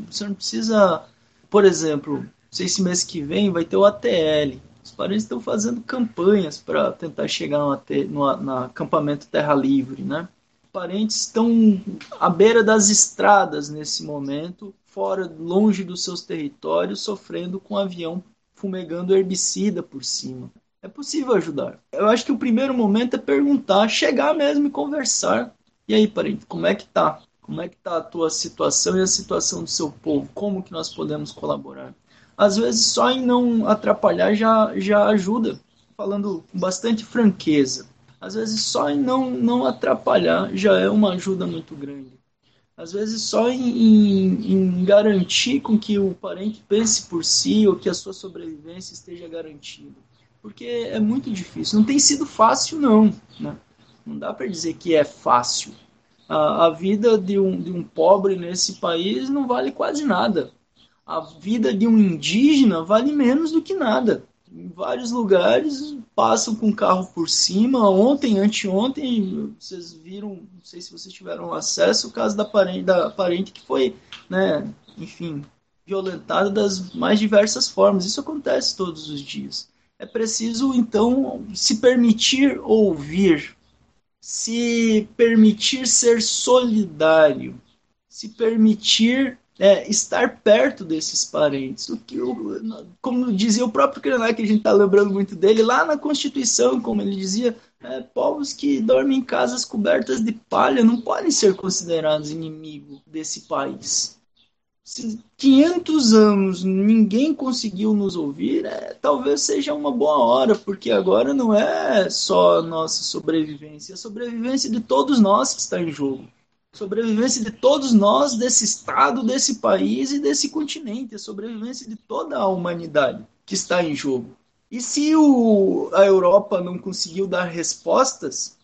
Você não precisa, por exemplo, sei se mês que vem vai ter o ATL, os parentes estão fazendo campanhas para tentar chegar no, no, no, acampamento Terra Livre, né? Parentes estão à beira das estradas nesse momento, fora, longe dos seus territórios, sofrendo com um avião fumegando herbicida por cima. É possível ajudar. Eu acho que o primeiro momento é perguntar, chegar mesmo e conversar. E aí, parente, como é que tá? Como é que tá a tua situação e a situação do seu povo? Como que nós podemos colaborar? às vezes só em não atrapalhar já, já ajuda, falando com bastante franqueza. Às vezes só em não, não atrapalhar já é uma ajuda muito grande. Às vezes só em, em, em garantir com que o parente pense por si ou que a sua sobrevivência esteja garantida. Porque é muito difícil. Não tem sido fácil, não. Né? Não dá para dizer que é fácil. A, a vida de um, de um pobre nesse país não vale quase nada a vida de um indígena vale menos do que nada. Em vários lugares passam com carro por cima. Ontem, anteontem, vocês viram, não sei se vocês tiveram acesso, o caso da parente, da parente que foi, né, enfim, violentada das mais diversas formas. Isso acontece todos os dias. É preciso, então, se permitir ouvir, se permitir ser solidário, se permitir é, estar perto desses parentes. O que, como dizia o próprio Krenak, que a gente está lembrando muito dele, lá na Constituição, como ele dizia, é, povos que dormem em casas cobertas de palha não podem ser considerados inimigos desse país. Se 500 anos ninguém conseguiu nos ouvir, é, talvez seja uma boa hora, porque agora não é só nossa sobrevivência, é a sobrevivência de todos nós que está em jogo. Sobrevivência de todos nós desse estado, desse país e desse continente, a sobrevivência de toda a humanidade que está em jogo. E se o, a Europa não conseguiu dar respostas,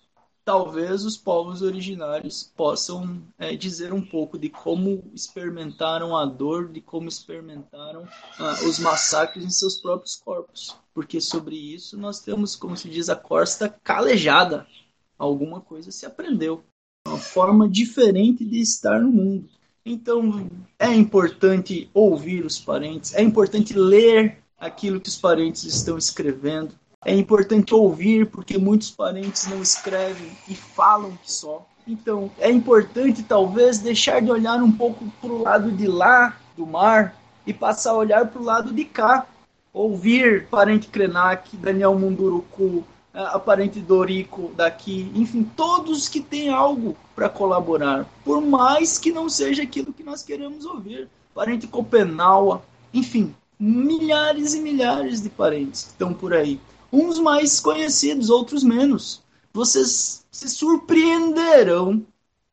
talvez os povos originários possam é, dizer um pouco de como experimentaram a dor, de como experimentaram ah, os massacres em seus próprios corpos. Porque sobre isso nós temos, como se diz, a costa calejada. Alguma coisa se aprendeu. Uma forma diferente de estar no mundo. Então é importante ouvir os parentes, é importante ler aquilo que os parentes estão escrevendo é importante ouvir, porque muitos parentes não escrevem e falam que só. Então, é importante talvez deixar de olhar um pouco para o lado de lá do mar e passar a olhar para o lado de cá. Ouvir parente Krenak, Daniel Munduruku, a parente Dorico daqui, enfim, todos que têm algo para colaborar, por mais que não seja aquilo que nós queremos ouvir. Parente Copenaua, enfim, milhares e milhares de parentes que estão por aí uns mais conhecidos, outros menos. Vocês se surpreenderão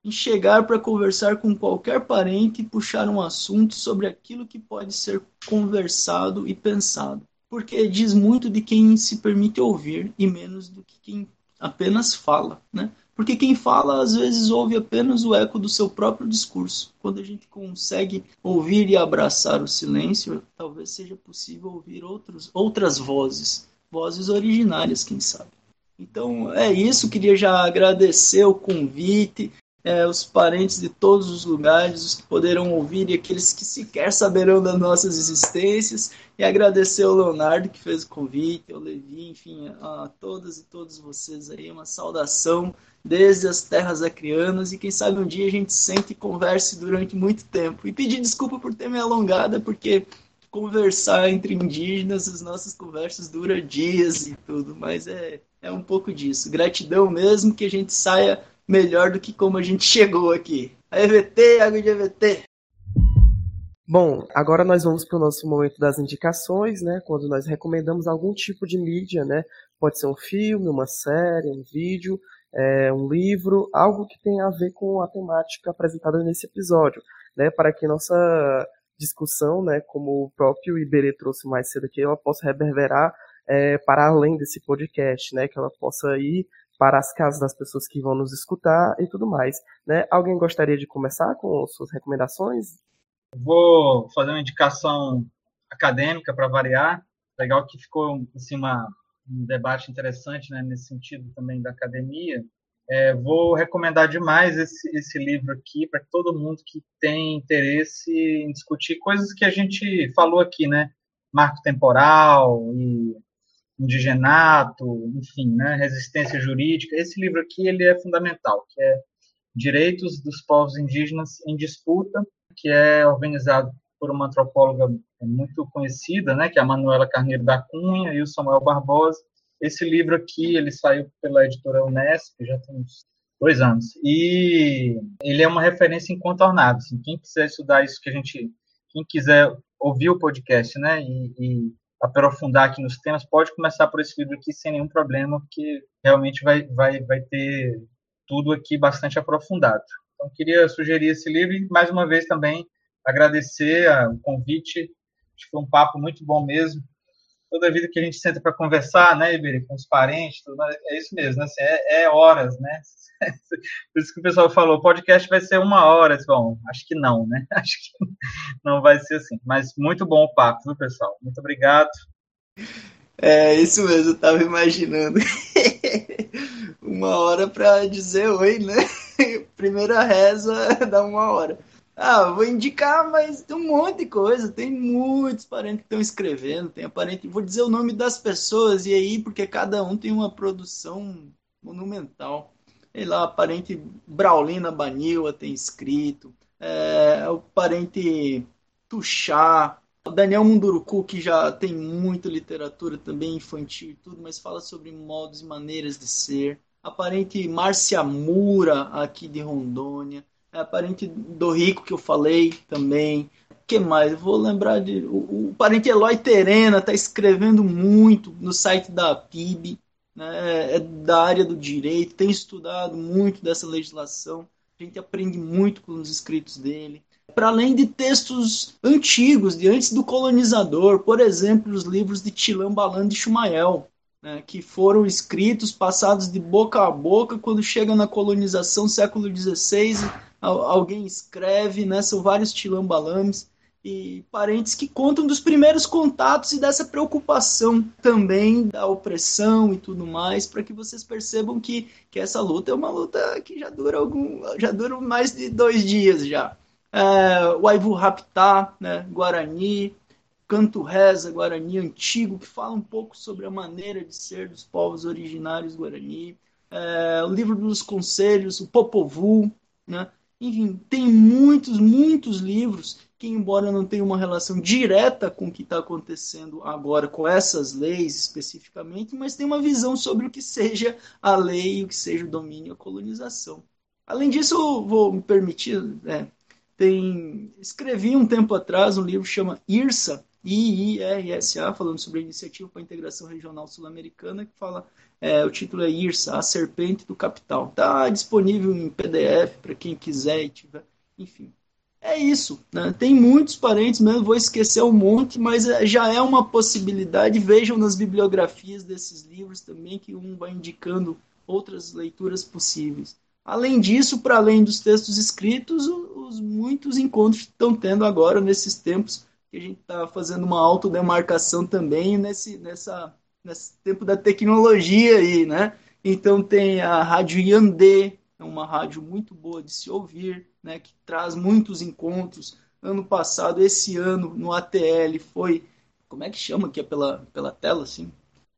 em chegar para conversar com qualquer parente e puxar um assunto sobre aquilo que pode ser conversado e pensado. Porque diz muito de quem se permite ouvir e menos do que quem apenas fala, né? Porque quem fala às vezes ouve apenas o eco do seu próprio discurso. Quando a gente consegue ouvir e abraçar o silêncio, talvez seja possível ouvir outros, outras vozes vozes originárias, quem sabe. Então é isso, queria já agradecer o convite, é, os parentes de todos os lugares, os que poderão ouvir e aqueles que sequer saberão das nossas existências, e agradecer ao Leonardo que fez o convite, ao Levi, enfim, a todas e todos vocês aí, uma saudação desde as terras acrianas, e quem sabe um dia a gente sente e converse durante muito tempo. E pedir desculpa por ter me alongado, porque conversar entre indígenas, as nossas conversas duram dias e tudo, mas é, é um pouco disso. Gratidão mesmo que a gente saia melhor do que como a gente chegou aqui. A EVT, água de EVT. Bom, agora nós vamos para o nosso momento das indicações, né? Quando nós recomendamos algum tipo de mídia, né? Pode ser um filme, uma série, um vídeo, é, um livro, algo que tenha a ver com a temática apresentada nesse episódio, né? Para que nossa discussão, né, como o próprio Iberê trouxe mais cedo aqui, ela possa reverberar é, para além desse podcast, né, que ela possa ir para as casas das pessoas que vão nos escutar e tudo mais. Né? Alguém gostaria de começar com suas recomendações? Vou fazer uma indicação acadêmica para variar. Legal que ficou assim, uma, um debate interessante né, nesse sentido também da academia. É, vou recomendar demais esse, esse livro aqui para todo mundo que tem interesse em discutir coisas que a gente falou aqui, né? Marco temporal e indigenato, enfim, né? Resistência jurídica. Esse livro aqui ele é fundamental, que é Direitos dos Povos Indígenas em Disputa, que é organizado por uma antropóloga muito conhecida, né? Que é a Manuela Carneiro da Cunha e o Samuel Barbosa esse livro aqui, ele saiu pela editora Unesp, já tem uns dois anos. E ele é uma referência incontornável. Assim, quem quiser estudar isso que a gente, quem quiser ouvir o podcast, né, e, e, aprofundar aqui nos temas, pode começar por esse livro aqui sem nenhum problema, porque realmente vai, vai, vai ter tudo aqui bastante aprofundado. Então, queria sugerir esse livro e, mais uma vez, também agradecer o convite. Acho que foi um papo muito bom mesmo toda vida que a gente senta para conversar, né, Iberê, com os parentes, tudo, é isso mesmo, né, assim, é, é, horas, né? Por isso que o pessoal falou, o podcast vai ser uma hora. Bom, acho que não, né? Acho que não vai ser assim. Mas muito bom o papo, viu, pessoal? Muito obrigado. É, isso mesmo, eu tava imaginando. uma hora para dizer oi, né? Primeira reza dá uma hora. Ah, vou indicar, mas tem um monte de coisa. Tem muitos parentes que estão escrevendo. Tem parente. Vou dizer o nome das pessoas e aí, porque cada um tem uma produção monumental. Sei lá, parente Braulina Banila tem escrito. É, o parente Tuxá. O Daniel Munduruku, que já tem muita literatura também infantil e tudo, mas fala sobre modos e maneiras de ser. A parente Márcia Mura, aqui de Rondônia a parente do Rico que eu falei também. que mais? Eu vou lembrar de. O, o parente Eloy Terena está escrevendo muito no site da PIB, né, é da área do direito, tem estudado muito dessa legislação. A gente aprende muito com os escritos dele. Para além de textos antigos, de antes do colonizador, por exemplo, os livros de Tilam Balan de Chumael, né, que foram escritos, passados de boca a boca, quando chega na colonização, século XVI, alguém escreve, né, são vários tilambalames e parentes que contam dos primeiros contatos e dessa preocupação também da opressão e tudo mais, para que vocês percebam que, que essa luta é uma luta que já dura algum, já dura mais de dois dias já. É, o Aivu Raptá, né, Guarani, Canto Reza Guarani antigo, que fala um pouco sobre a maneira de ser dos povos originários Guarani. É, o livro dos conselhos, o Popovu, né? Enfim, tem muitos, muitos livros que, embora não tenham uma relação direta com o que está acontecendo agora, com essas leis especificamente, mas tem uma visão sobre o que seja a lei, o que seja o domínio e a colonização. Além disso, vou me permitir, é, tem, escrevi um tempo atrás um livro que chama IRSA, IIRSA, falando sobre a Iniciativa para a Integração Regional Sul-Americana, que fala, é, o título é IRSA, A Serpente do Capital. Está disponível em PDF para quem quiser e tiver, enfim. É isso, né? tem muitos parentes mesmo, vou esquecer um monte, mas é, já é uma possibilidade. Vejam nas bibliografias desses livros também, que um vai indicando outras leituras possíveis. Além disso, para além dos textos escritos, os muitos encontros que estão tendo agora nesses tempos que a gente está fazendo uma autodemarcação também nesse, nessa, nesse tempo da tecnologia aí, né? Então tem a Rádio Yandê, é uma rádio muito boa de se ouvir, né? Que traz muitos encontros. Ano passado, esse ano, no ATL, foi. Como é que chama aqui? É pela, pela tela, assim?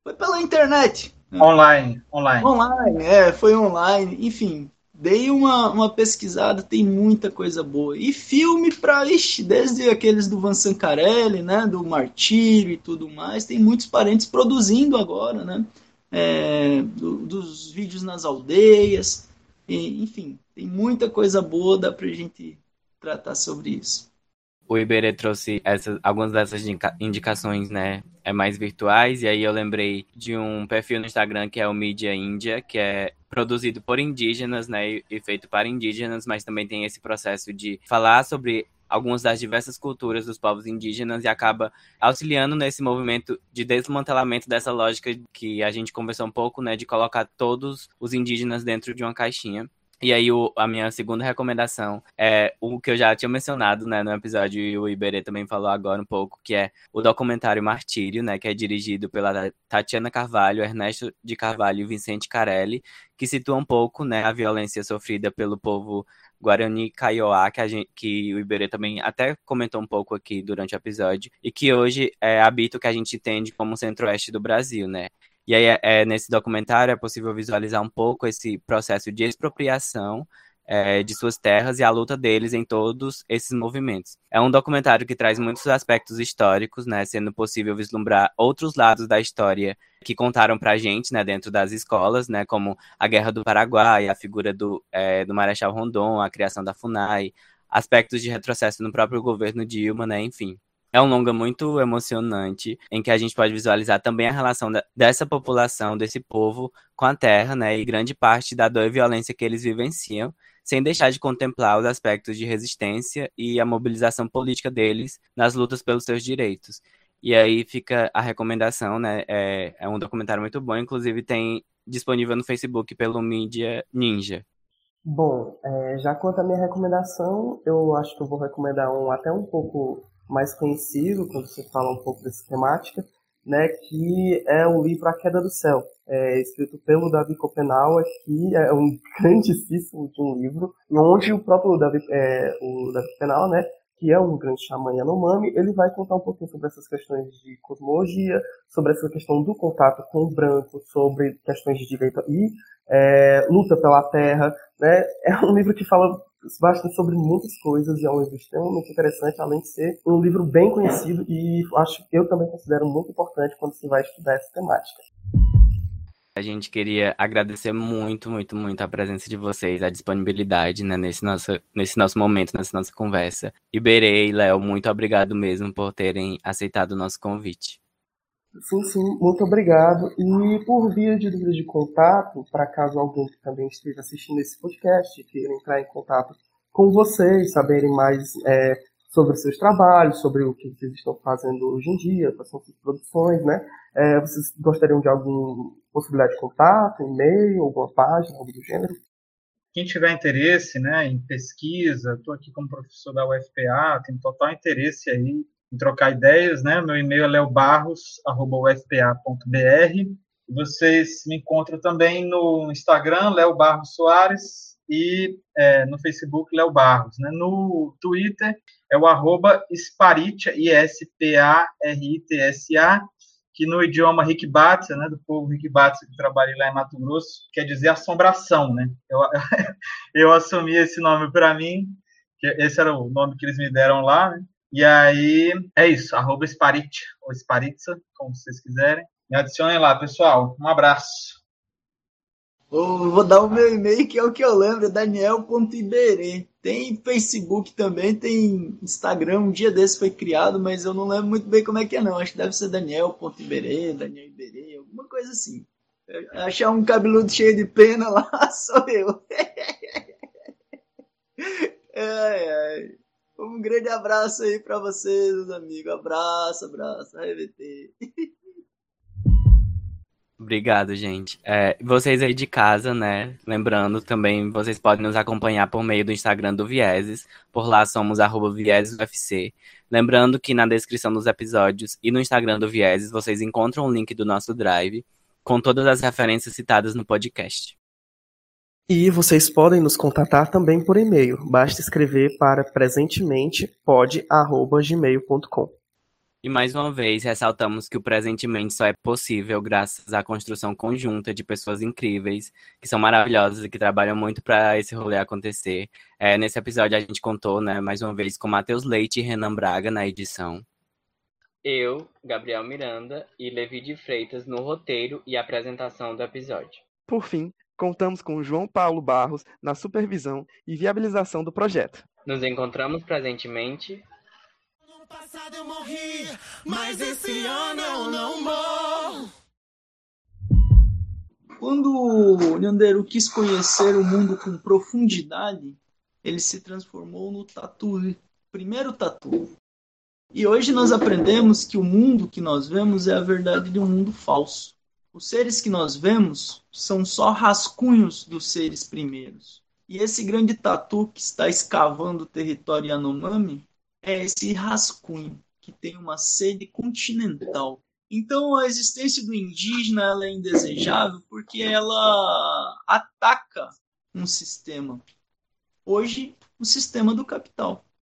Foi pela internet. Né? Online, online. Online, é, foi online. Enfim, dei uma, uma pesquisada, tem muita coisa boa. E filme pra, ixi, desde aqueles do Van Sancarelli, né, do Martírio e tudo mais, tem muitos parentes produzindo agora, né, é, do, dos vídeos nas aldeias, e, enfim, tem muita coisa boa, dá pra gente tratar sobre isso. O Iberê trouxe essas, algumas dessas indicações, né, é mais virtuais, e aí eu lembrei de um perfil no Instagram que é o Mídia Índia, que é produzido por indígenas, né, e feito para indígenas, mas também tem esse processo de falar sobre algumas das diversas culturas dos povos indígenas e acaba auxiliando nesse movimento de desmantelamento dessa lógica que a gente conversou um pouco, né, de colocar todos os indígenas dentro de uma caixinha. E aí, o, a minha segunda recomendação é o que eu já tinha mencionado né, no episódio, e o Iberê também falou agora um pouco, que é o documentário Martírio, né, que é dirigido pela Tatiana Carvalho, Ernesto de Carvalho e Vicente Carelli, que situa um pouco né, a violência sofrida pelo povo Guarani Kaiowá, que, gente, que o Iberê também até comentou um pouco aqui durante o episódio, e que hoje é, habita o que a gente entende como centro-oeste do Brasil, né? E aí, é, é, nesse documentário, é possível visualizar um pouco esse processo de expropriação é, de suas terras e a luta deles em todos esses movimentos. É um documentário que traz muitos aspectos históricos, né, sendo possível vislumbrar outros lados da história que contaram para a gente, né, dentro das escolas, né, como a Guerra do Paraguai, a figura do, é, do Marechal Rondon, a criação da FUNAI, aspectos de retrocesso no próprio governo Dilma, né, enfim. É um longa muito emocionante, em que a gente pode visualizar também a relação da, dessa população, desse povo, com a terra, né? E grande parte da dor e violência que eles vivenciam, sem deixar de contemplar os aspectos de resistência e a mobilização política deles nas lutas pelos seus direitos. E aí fica a recomendação, né? É, é um documentário muito bom, inclusive tem disponível no Facebook pelo Mídia Ninja. Bom, é, já quanto à minha recomendação, eu acho que eu vou recomendar um até um pouco mais conhecido, quando você fala um pouco dessa temática, né, que é o livro A Queda do Céu, é, escrito pelo Davi Copenau, que é um grandíssimo de um livro, onde o próprio Davi, é, o Davi Copenau, né, que é um grande xamã Yanomami, ele vai contar um pouquinho sobre essas questões de cosmologia, sobre essa questão do contato com o branco, sobre questões de direito e é, luta pela terra, né? É um livro que fala bastante sobre muitas coisas e é um livro extremamente interessante, além de ser um livro bem conhecido e acho que eu também considero muito importante quando se vai estudar essa temática. A gente queria agradecer muito, muito, muito a presença de vocês, a disponibilidade né, nesse, nosso, nesse nosso momento, nessa nossa conversa. Iberê e Léo, muito obrigado mesmo por terem aceitado o nosso convite. Sim, sim, muito obrigado. E por via de dúvida de contato, para caso alguém que também esteja assistindo esse podcast queira entrar em contato com vocês, saberem mais é, sobre seus trabalhos, sobre o que vocês estão fazendo hoje em dia, quais são suas produções, né? É, vocês gostariam de alguma possibilidade de contato, e-mail, alguma página, algo do gênero? Quem tiver interesse né, em pesquisa, estou aqui como professor da UFPA, tenho total interesse aí em trocar ideias, né? Meu e-mail é leobarros.ufpa.br. Vocês me encontram também no Instagram, Léo Barros Soares, e é, no Facebook, Léo Barros. Né? No Twitter é o arroba Sparitia, I-S-P-A-R-I-T-S-A, que no idioma Rikbatsia, né, do povo Rikbatsia que trabalha lá em Mato Grosso, quer dizer assombração, né? Eu, eu assumi esse nome para mim, que esse era o nome que eles me deram lá, né? E aí, é isso, arroba Sparit, ou Sparitza, como vocês quiserem. Me adicionem lá, pessoal. Um abraço. Eu vou dar o meu e-mail, que é o que eu lembro, é daniel.iberê. Tem Facebook também, tem Instagram, um dia desse foi criado, mas eu não lembro muito bem como é que é não. Acho que deve ser daniel.iberê, Daniel Iberê, alguma coisa assim. Achar um cabeludo cheio de pena lá, sou eu. ai, ai. Um grande abraço aí para vocês, amigos. Abraço, abraço, RVT. Obrigado, gente. É, vocês aí de casa, né? Lembrando também, vocês podem nos acompanhar por meio do Instagram do Vieses. Por lá somos viesesufc. Lembrando que na descrição dos episódios e no Instagram do Vieses vocês encontram o link do nosso Drive com todas as referências citadas no podcast. E vocês podem nos contatar também por e-mail. Basta escrever para presentemente.pod@gmail.com. E mais uma vez, ressaltamos que o presentemente só é possível graças à construção conjunta de pessoas incríveis, que são maravilhosas e que trabalham muito para esse rolê acontecer. É, nesse episódio a gente contou, né, mais uma vez, com Matheus Leite e Renan Braga na edição. Eu, Gabriel Miranda e Levi de Freitas no roteiro e apresentação do episódio. Por fim, contamos com João Paulo Barros na supervisão e viabilização do projeto. Nos encontramos presentemente. No passado eu morri, mas esse ano eu não morro. Quando o Nyanderu quis conhecer o mundo com profundidade, ele se transformou no tatu, primeiro tatu. E hoje nós aprendemos que o mundo que nós vemos é a verdade de um mundo falso. Os seres que nós vemos são só rascunhos dos seres primeiros. E esse grande tatu que está escavando o território Yanomami é esse rascunho que tem uma sede continental. Então a existência do indígena é indesejável porque ela ataca um sistema. Hoje, o sistema do capital.